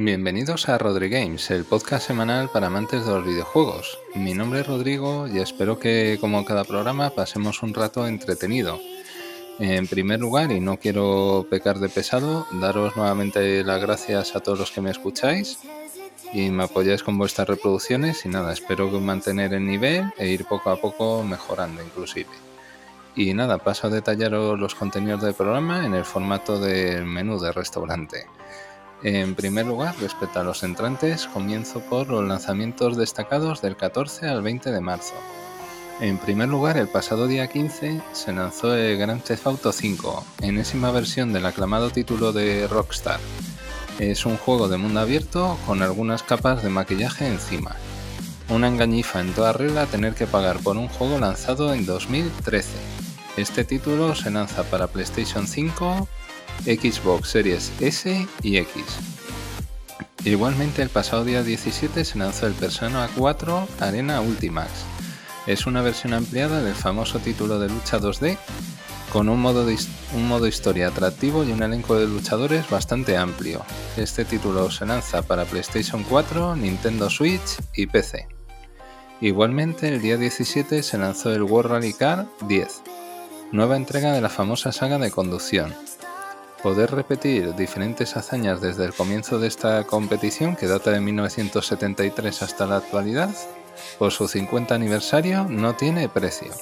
Bienvenidos a Rodri Games, el podcast semanal para amantes de los videojuegos. Mi nombre es Rodrigo y espero que, como cada programa, pasemos un rato entretenido. En primer lugar, y no quiero pecar de pesado, daros nuevamente las gracias a todos los que me escucháis y me apoyáis con vuestras reproducciones y nada, espero mantener el nivel e ir poco a poco mejorando inclusive. Y nada, paso a detallaros los contenidos del programa en el formato del menú de restaurante. En primer lugar, respecto a los entrantes, comienzo por los lanzamientos destacados del 14 al 20 de marzo. En primer lugar, el pasado día 15 se lanzó el Grand Theft Auto 5, enésima versión del aclamado título de Rockstar. Es un juego de mundo abierto con algunas capas de maquillaje encima. Una engañifa en toda regla tener que pagar por un juego lanzado en 2013. Este título se lanza para PlayStation 5, Xbox Series S y X. Igualmente el pasado día 17 se lanzó el Persona 4 Arena Ultimax. Es una versión ampliada del famoso título de lucha 2D con un modo, historia atractivo y un elenco de luchadores bastante amplio. Este título se lanza para PlayStation 4, Nintendo Switch y PC. Igualmente el día 17 se lanzó el World Rally Car 10, nueva entrega de la famosa saga de conducción, Poder repetir diferentes hazañas desde el comienzo de esta competición, que data de 1973 hasta la actualidad, por su 50 aniversario no tiene precio.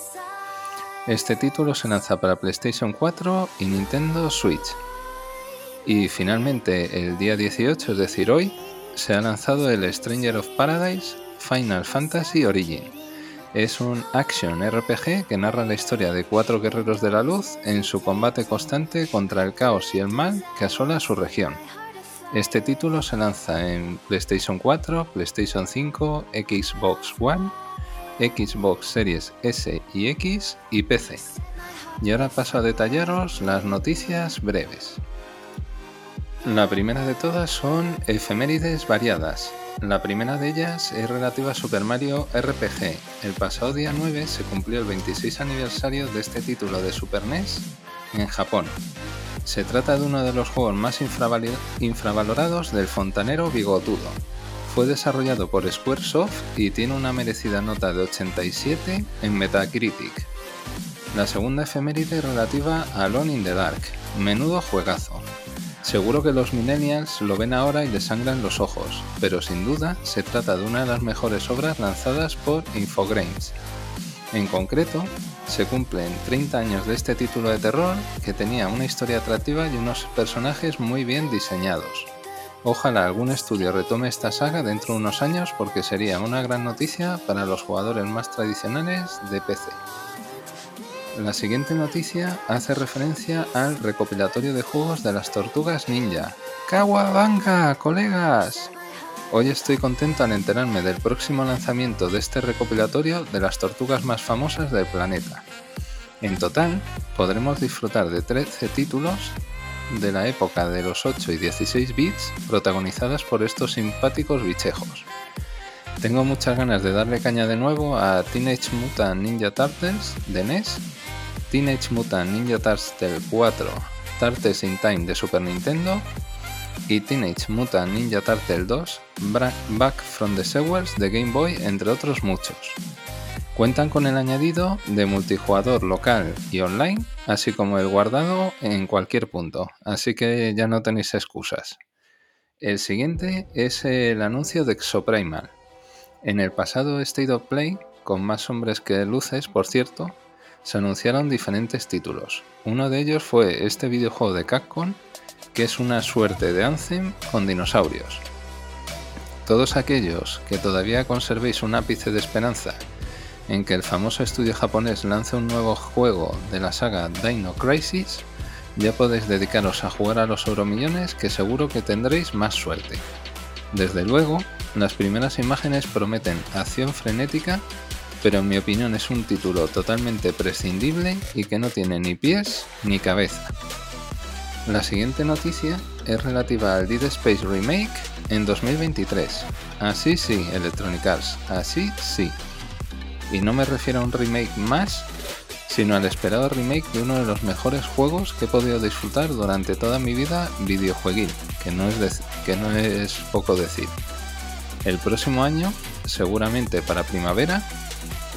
Este título se lanza para PlayStation 4 y Nintendo Switch. Y finalmente, el día 18, es decir, hoy, se ha lanzado el Stranger of Paradise Final Fantasy Origin es un action RPG que narra la historia de cuatro guerreros de la luz en su combate constante contra el caos y el mal que asola su región. Este título se lanza en PlayStation 4, PlayStation 5, Xbox One, Xbox Series S y X y PC. Y ahora paso a detallaros las noticias breves. La primera de todas son efemérides variadas. La primera de ellas es relativa a Super Mario RPG. El pasado día 9 se cumplió el 26 aniversario de este título de Super NES en Japón. Se trata de uno de los juegos más infravalorados del fontanero bigotudo. Fue desarrollado por Squaresoft y tiene una merecida nota de 87 en Metacritic. La segunda efeméride relativa a Alone in the Dark. Menudo juegazo. Seguro que los millennials lo ven ahora y les sangran los ojos, pero sin duda se trata de una de las mejores obras lanzadas por Infogrames. En concreto, se cumplen 30 años de este título de terror que tenía una historia atractiva y unos personajes muy bien diseñados. Ojalá algún estudio retome esta saga dentro de unos años porque sería una gran noticia para los jugadores más tradicionales de PC. La siguiente noticia hace referencia al recopilatorio de juegos de las tortugas ninja. ¡Kawabanga, colegas! Hoy estoy contento al enterarme del próximo lanzamiento de este recopilatorio de las tortugas más famosas del planeta. En total, podremos disfrutar de 13 títulos de la época de los 8 y 16 bits protagonizadas por estos simpáticos bichejos. Tengo muchas ganas de darle caña de nuevo a Teenage Mutant Ninja Turtles de NES Teenage Mutant Ninja Turtles 4 Turtles in Time de Super Nintendo y Teenage Mutant Ninja Turtles 2 Back from the Sewers de Game Boy, entre otros muchos. Cuentan con el añadido de multijugador local y online, así como el guardado en cualquier punto, así que ya no tenéis excusas. El siguiente es el anuncio de Exoprimal. En el pasado State of Play, con más hombres que luces, por cierto, se anunciaron diferentes títulos. Uno de ellos fue este videojuego de Capcom, que es una suerte de Anthem con dinosaurios. Todos aquellos que todavía conservéis un ápice de esperanza en que el famoso estudio japonés lance un nuevo juego de la saga Dino Crisis, ya podéis dedicaros a jugar a los euromillones que seguro que tendréis más suerte. Desde luego, las primeras imágenes prometen acción frenética pero en mi opinión es un título totalmente prescindible y que no tiene ni pies ni cabeza. La siguiente noticia es relativa al Dead Space Remake en 2023. Así sí, Electronic Arts, así sí. Y no me refiero a un remake más, sino al esperado remake de uno de los mejores juegos que he podido disfrutar durante toda mi vida videojueguil, que no es, que no es poco decir. El próximo año, seguramente para primavera,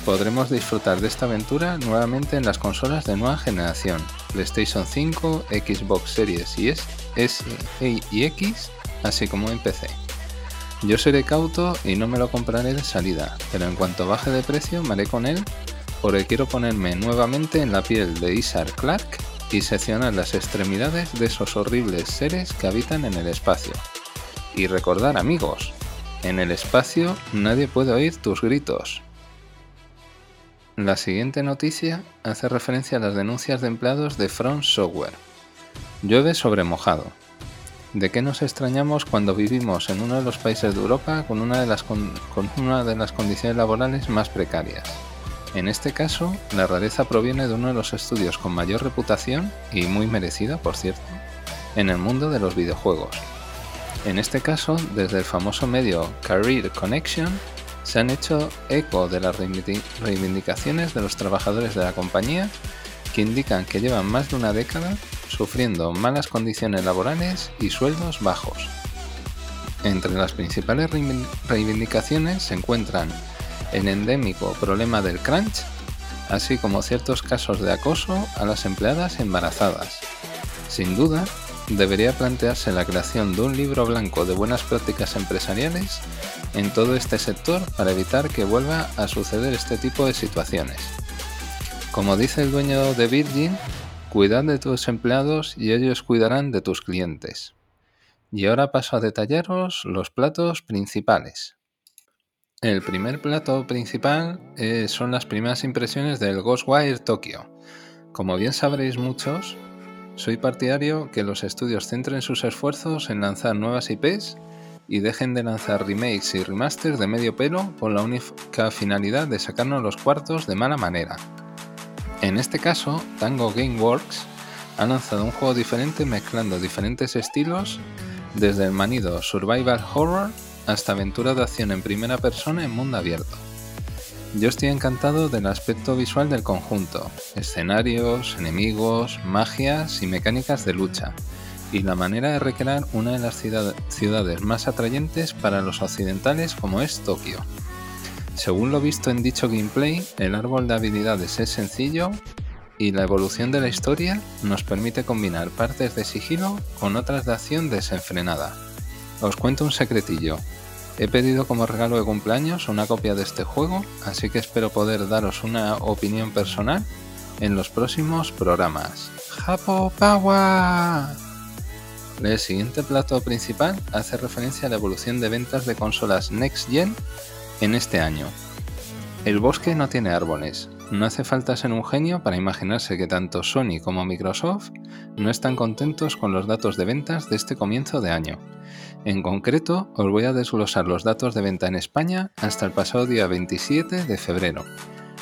podremos disfrutar de esta aventura nuevamente en las consolas de nueva generación, PlayStation 5, Xbox Series y S, S y X, así como en PC. Yo seré cauto y no me lo compraré de salida, pero en cuanto baje de precio me haré con él porque quiero ponerme nuevamente en la piel de Isar Clark y seccionar las extremidades de esos horribles seres que habitan en el espacio. Y recordar amigos, en el espacio nadie puede oír tus gritos. La siguiente noticia hace referencia a las denuncias de empleados de Front Software. Llueve sobre mojado. ¿De qué nos extrañamos cuando vivimos en uno de los países de Europa con una de las, con una de las condiciones laborales más precarias? En este caso, la rareza proviene de uno de los estudios con mayor reputación, y muy merecida por cierto, en el mundo de los videojuegos. En este caso, desde el famoso medio Career Connection, se han hecho eco de las reivindicaciones de los trabajadores de la compañía que indican que llevan más de una década sufriendo malas condiciones laborales y sueldos bajos. Entre las principales reivindicaciones se encuentran el endémico problema del crunch, así como ciertos casos de acoso a las empleadas embarazadas. Sin duda, debería plantearse la creación de un libro blanco de buenas prácticas empresariales en todo este sector para evitar que vuelva a suceder este tipo de situaciones. Como dice el dueño de Virgin, cuidad de tus empleados y ellos cuidarán de tus clientes. Y ahora paso a detallaros los platos principales. El primer plato principal eh, son las primeras impresiones del Ghostwire Tokyo. Como bien sabréis muchos, soy partidario que los estudios centren sus esfuerzos en lanzar nuevas IPs y dejen de lanzar remakes y remasters de medio pelo con la única finalidad de sacarnos los cuartos de mala manera. En este caso, Tango Gameworks ha lanzado un juego diferente mezclando diferentes estilos, desde el manido Survival Horror hasta aventura de acción en primera persona en mundo abierto. Yo estoy encantado del aspecto visual del conjunto, escenarios, enemigos, magias y mecánicas de lucha, y la manera de recrear una de las ciudades más atrayentes para los occidentales como es Tokio. Según lo visto en dicho gameplay, el árbol de habilidades es sencillo y la evolución de la historia nos permite combinar partes de sigilo con otras de acción desenfrenada. Os cuento un secretillo, He pedido como regalo de cumpleaños una copia de este juego, así que espero poder daros una opinión personal en los próximos programas. ¡Japo Power! El siguiente plato principal hace referencia a la evolución de ventas de consolas Next Gen en este año. El bosque no tiene árboles. No hace falta ser un genio para imaginarse que tanto Sony como Microsoft no están contentos con los datos de ventas de este comienzo de año en concreto, os voy a desglosar los datos de venta en España hasta el pasado día 27 de febrero.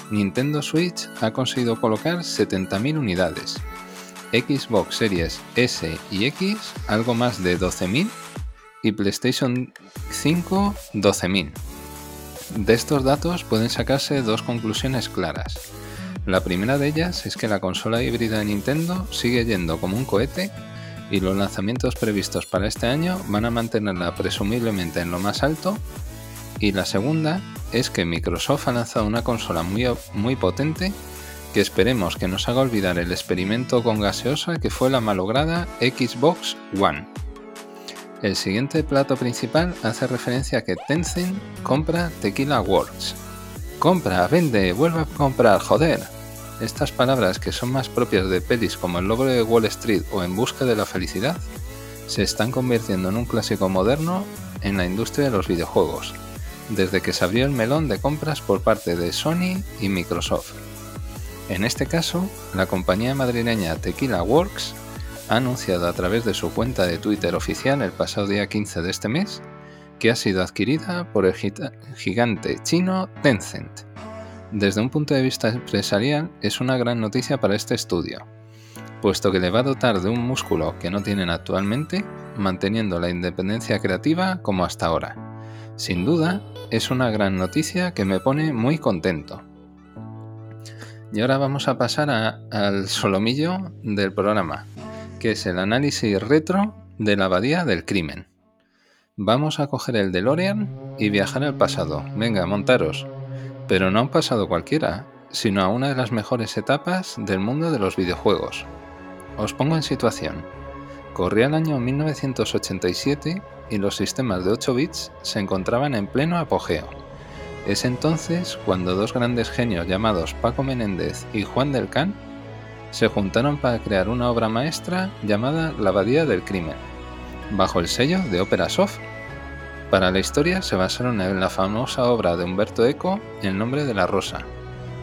Nintendo Switch ha conseguido colocar 70.000 unidades, Xbox Series S y X algo más de 12.000 y PlayStation 5 12.000. De estos datos pueden sacarse dos conclusiones claras. La primera de ellas es que la consola híbrida de Nintendo sigue yendo como un cohete y los lanzamientos previstos para este año van a mantenerla presumiblemente en lo más alto. Y la segunda es que Microsoft ha lanzado una consola muy, muy potente que esperemos que nos haga olvidar el experimento con gaseosa que fue la malograda Xbox One. El siguiente plato principal hace referencia a que Tencent compra Tequila Works. Compra, vende, vuelve a comprar, joder. Estas palabras, que son más propias de pelis como El logro de Wall Street o En busca de la felicidad, se están convirtiendo en un clásico moderno en la industria de los videojuegos, desde que se abrió el melón de compras por parte de Sony y Microsoft. En este caso, la compañía madrileña Tequila Works ha anunciado a través de su cuenta de Twitter oficial el pasado día 15 de este mes que ha sido adquirida por el gigante chino Tencent desde un punto de vista empresarial es una gran noticia para este estudio, puesto que le va a dotar de un músculo que no tienen actualmente, manteniendo la independencia creativa como hasta ahora. Sin duda, es una gran noticia que me pone muy contento. Y ahora vamos a pasar al solomillo del programa, que es el análisis retro de la abadía del crimen. Vamos a coger el DeLorean y viajar al pasado. Venga, montaros. Pero no a un pasado cualquiera, sino a una de las mejores etapas del mundo de los videojuegos. Os pongo en situación. Corría el año 1987 y los sistemas de 8 bits se encontraban en pleno apogeo. Es entonces cuando dos grandes genios llamados Paco Menéndez y Juan del Can se juntaron para crear una obra maestra llamada La Abadía del Crimen, bajo el sello de Opera Soft. Para la historia se basaron en la famosa obra de Humberto Eco El nombre de la rosa,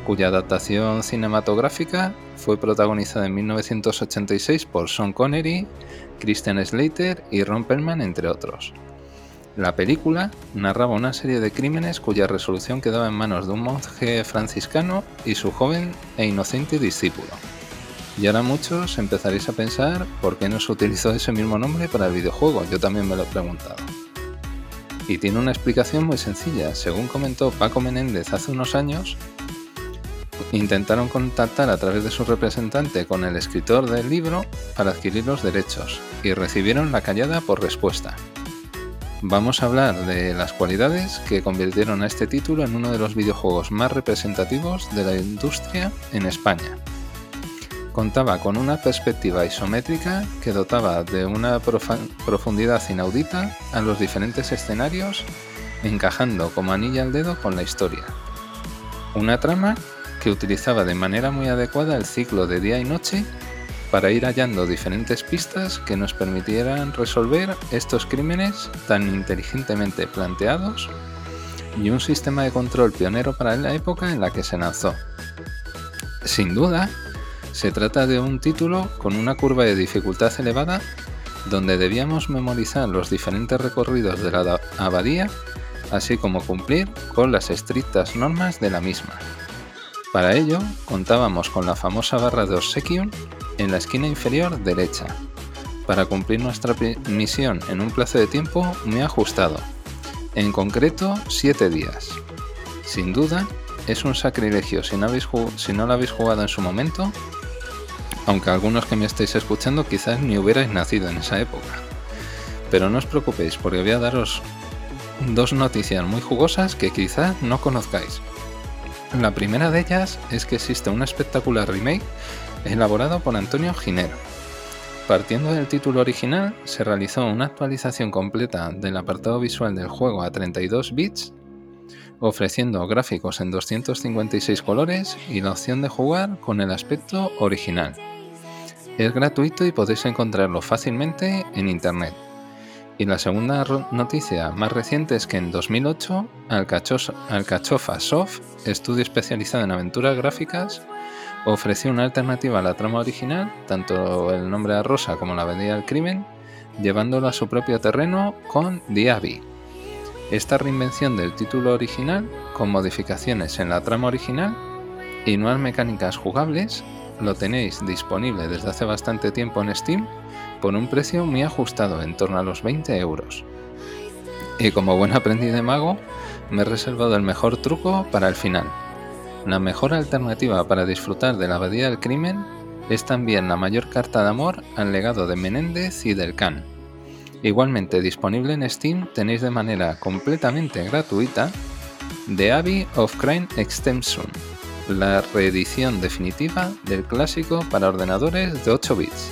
cuya adaptación cinematográfica fue protagonizada en 1986 por Sean Connery, Christian Slater y Ron Perlman, entre otros. La película narraba una serie de crímenes cuya resolución quedaba en manos de un monje franciscano y su joven e inocente discípulo. Y ahora muchos empezaréis a pensar por qué no se utilizó ese mismo nombre para el videojuego, yo también me lo he preguntado. Y tiene una explicación muy sencilla, según comentó Paco Menéndez hace unos años, intentaron contactar a través de su representante con el escritor del libro para adquirir los derechos y recibieron la callada por respuesta. Vamos a hablar de las cualidades que convirtieron a este título en uno de los videojuegos más representativos de la industria en España. Contaba con una perspectiva isométrica que dotaba de una profundidad inaudita a los diferentes escenarios, encajando como anilla al dedo con la historia. Una trama que utilizaba de manera muy adecuada el ciclo de día y noche para ir hallando diferentes pistas que nos permitieran resolver estos crímenes tan inteligentemente planteados y un sistema de control pionero para la época en la que se lanzó. Sin duda, se trata de un título con una curva de dificultad elevada donde debíamos memorizar los diferentes recorridos de la abadía, así como cumplir con las estrictas normas de la misma. Para ello, contábamos con la famosa barra de Obsequium en la esquina inferior derecha, para cumplir nuestra misión en un plazo de tiempo muy ajustado, en concreto 7 días. Sin duda, es un sacrilegio si no, si no lo habéis jugado en su momento, aunque algunos que me estéis escuchando quizás ni hubierais nacido en esa época. Pero no os preocupéis porque voy a daros dos noticias muy jugosas que quizás no conozcáis. La primera de ellas es que existe un espectacular remake elaborado por Antonio Ginero. Partiendo del título original, se realizó una actualización completa del apartado visual del juego a 32 bits, ofreciendo gráficos en 256 colores y la opción de jugar con el aspecto original. Es gratuito y podéis encontrarlo fácilmente en internet. Y la segunda noticia más reciente es que en 2008 Alcachofa Soft, estudio especializado en aventuras gráficas, ofreció una alternativa a la trama original, tanto el nombre de Rosa como la venida del crimen, llevándolo a su propio terreno con Diaby. Esta reinvención del título original, con modificaciones en la trama original y nuevas mecánicas jugables, lo tenéis disponible desde hace bastante tiempo en Steam por un precio muy ajustado, en torno a los 20 euros. Y como buen aprendiz de mago, me he reservado el mejor truco para el final. La mejor alternativa para disfrutar de la abadía del crimen es también la mayor carta de amor al legado de Menéndez y del Can. Igualmente disponible en Steam tenéis de manera completamente gratuita The Abbey of Crime Extension, la reedición definitiva del clásico para ordenadores de 8 bits.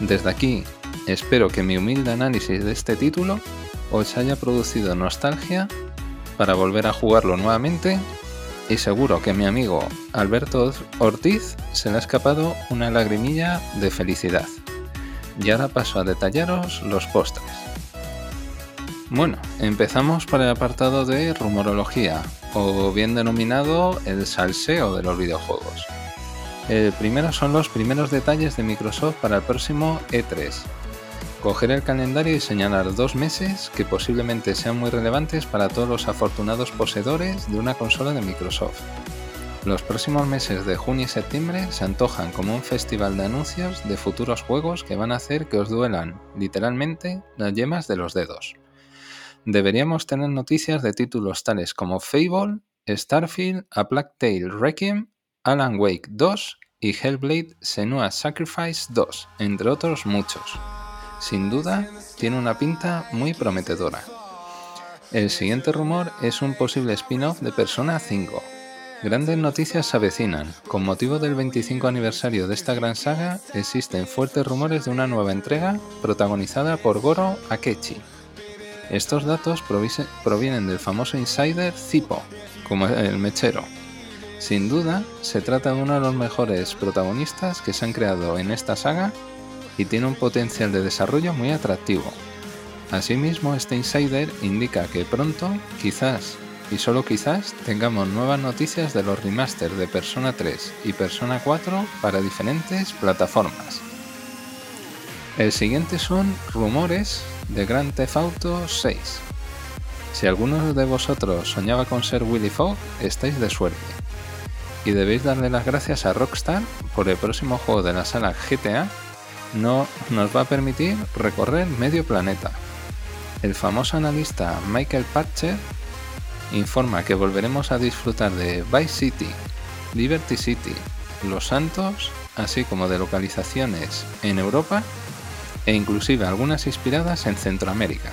Desde aquí, espero que mi humilde análisis de este título os haya producido nostalgia para volver a jugarlo nuevamente y seguro que mi amigo Alberto Ortiz se le ha escapado una lagrimilla de felicidad. Y ahora paso a detallaros los postres. Bueno, empezamos por el apartado de rumorología, o bien denominado el salseo de los videojuegos. El primero son los primeros detalles de Microsoft para el próximo E3, coger el calendario y señalar dos meses que posiblemente sean muy relevantes para todos los afortunados poseedores de una consola de Microsoft. Los próximos meses de junio y septiembre se antojan como un festival de anuncios de futuros juegos que van a hacer que os duelan, literalmente, las yemas de los dedos. Deberíamos tener noticias de títulos tales como Fable, Starfield, A Black Tail Requiem Alan Wake 2 y Hellblade Senua Sacrifice 2, entre otros muchos. Sin duda, tiene una pinta muy prometedora. El siguiente rumor es un posible spin-off de Persona 5. Grandes noticias se avecinan. Con motivo del 25 aniversario de esta gran saga, existen fuertes rumores de una nueva entrega protagonizada por Goro Akechi. Estos datos provienen del famoso insider Zipo, como el mechero, sin duda, se trata de uno de los mejores protagonistas que se han creado en esta saga y tiene un potencial de desarrollo muy atractivo. Asimismo, este insider indica que pronto, quizás y solo quizás, tengamos nuevas noticias de los remasters de Persona 3 y Persona 4 para diferentes plataformas. El siguiente son rumores de Grand Theft Auto 6. Si alguno de vosotros soñaba con ser Willy Fogg, estáis de suerte y debéis darle las gracias a Rockstar por el próximo juego de la sala GTA no nos va a permitir recorrer medio planeta. El famoso analista Michael Patcher informa que volveremos a disfrutar de Vice City, Liberty City, Los Santos, así como de localizaciones en Europa e inclusive algunas inspiradas en Centroamérica.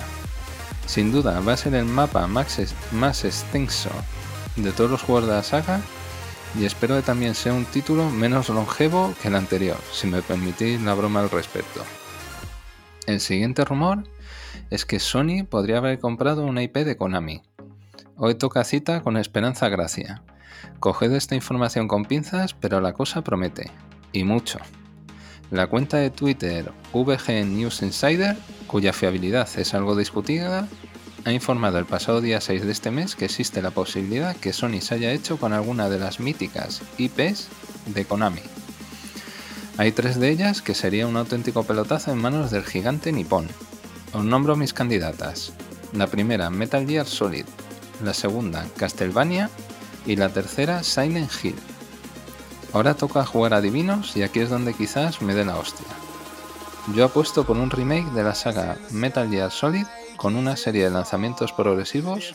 Sin duda va a ser el mapa más, más extenso de todos los juegos de la saga y espero que también sea un título menos longevo que el anterior, si me permitís la broma al respecto. El siguiente rumor es que Sony podría haber comprado una IP de Konami. Hoy toca cita con Esperanza Gracia. Coged esta información con pinzas, pero la cosa promete. Y mucho. La cuenta de Twitter VG News Insider, cuya fiabilidad es algo discutida, ha informado el pasado día 6 de este mes que existe la posibilidad que Sony se haya hecho con alguna de las míticas IPs de Konami. Hay tres de ellas que sería un auténtico pelotazo en manos del gigante nipón. Os nombro mis candidatas. La primera, Metal Gear Solid. La segunda, Castlevania. Y la tercera, Silent Hill. Ahora toca jugar a divinos y aquí es donde quizás me dé la hostia. Yo apuesto por un remake de la saga Metal Gear Solid con una serie de lanzamientos progresivos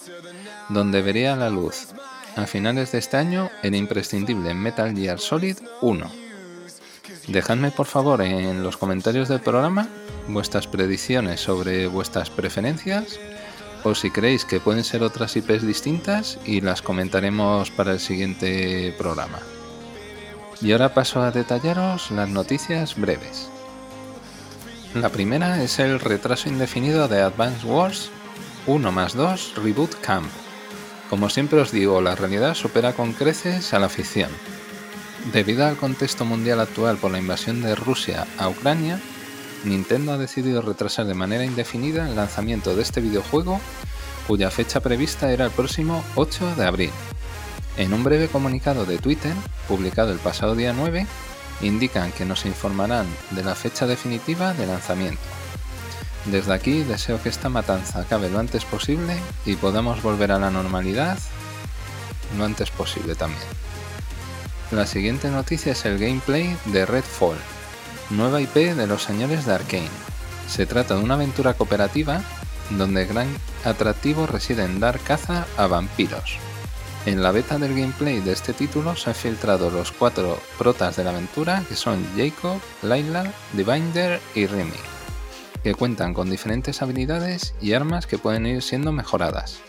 donde vería la luz a finales de este año el imprescindible Metal Gear Solid 1. Dejadme por favor en los comentarios del programa vuestras predicciones sobre vuestras preferencias o si creéis que pueden ser otras IPs distintas y las comentaremos para el siguiente programa. Y ahora paso a detallaros las noticias breves. La primera es el retraso indefinido de Advance Wars 1 más 2 Reboot Camp. Como siempre os digo, la realidad supera con creces a la ficción. Debido al contexto mundial actual por la invasión de Rusia a Ucrania, Nintendo ha decidido retrasar de manera indefinida el lanzamiento de este videojuego, cuya fecha prevista era el próximo 8 de abril. En un breve comunicado de Twitter, publicado el pasado día 9, indican que nos informarán de la fecha definitiva de lanzamiento. Desde aquí deseo que esta matanza acabe lo antes posible y podamos volver a la normalidad lo antes posible también. La siguiente noticia es el gameplay de Redfall, nueva IP de los señores de Arkane. Se trata de una aventura cooperativa donde gran atractivo reside en dar caza a vampiros. En la beta del gameplay de este título se han filtrado los cuatro protas de la aventura que son Jacob, Layla, Divinder y Remy, que cuentan con diferentes habilidades y armas que pueden ir siendo mejoradas.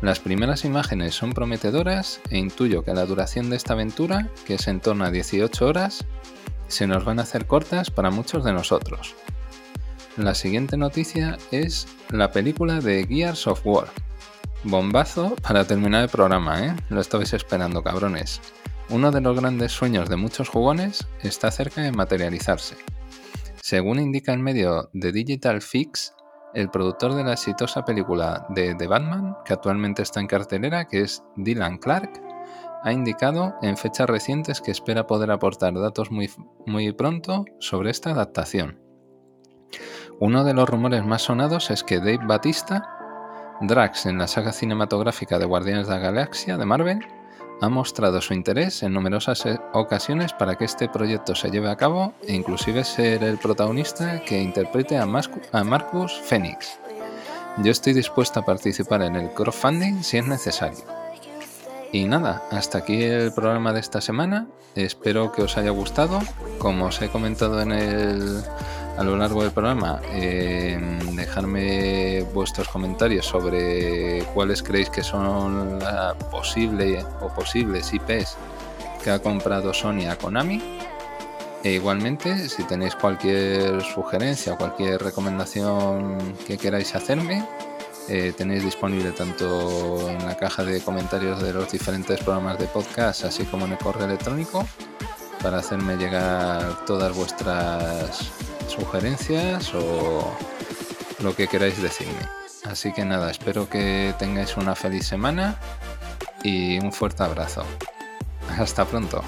Las primeras imágenes son prometedoras e intuyo que la duración de esta aventura, que es en torno a 18 horas, se nos van a hacer cortas para muchos de nosotros. La siguiente noticia es la película de Gears of War, Bombazo para terminar el programa, ¿eh? Lo estabais esperando, cabrones. Uno de los grandes sueños de muchos jugones está cerca de materializarse. Según indica el medio de Digital Fix, el productor de la exitosa película de The Batman, que actualmente está en cartelera, que es Dylan Clark, ha indicado en fechas recientes que espera poder aportar datos muy, muy pronto sobre esta adaptación. Uno de los rumores más sonados es que Dave Batista Drax en la saga cinematográfica de Guardianes de la Galaxia de Marvel ha mostrado su interés en numerosas eh, ocasiones para que este proyecto se lleve a cabo e inclusive ser el protagonista que interprete a, Marcus Phoenix. Yo estoy dispuesto a participar en el crowdfunding si es necesario. Y nada, hasta aquí el programa de esta semana. Espero que os haya gustado. Como os he comentado en el, a lo largo del programa, eh, dejarme vuestros comentarios sobre cuáles creéis que son la posible o posibles IPs que ha comprado Sony a Konami. E igualmente, si tenéis cualquier sugerencia o cualquier recomendación que queráis hacerme, eh, tenéis disponible tanto en la caja de comentarios de los diferentes programas de podcast, así como en el correo electrónico, para hacerme llegar todas vuestras sugerencias o lo que queráis decirme. Así que nada, espero que tengáis una feliz semana y un fuerte abrazo. Hasta pronto.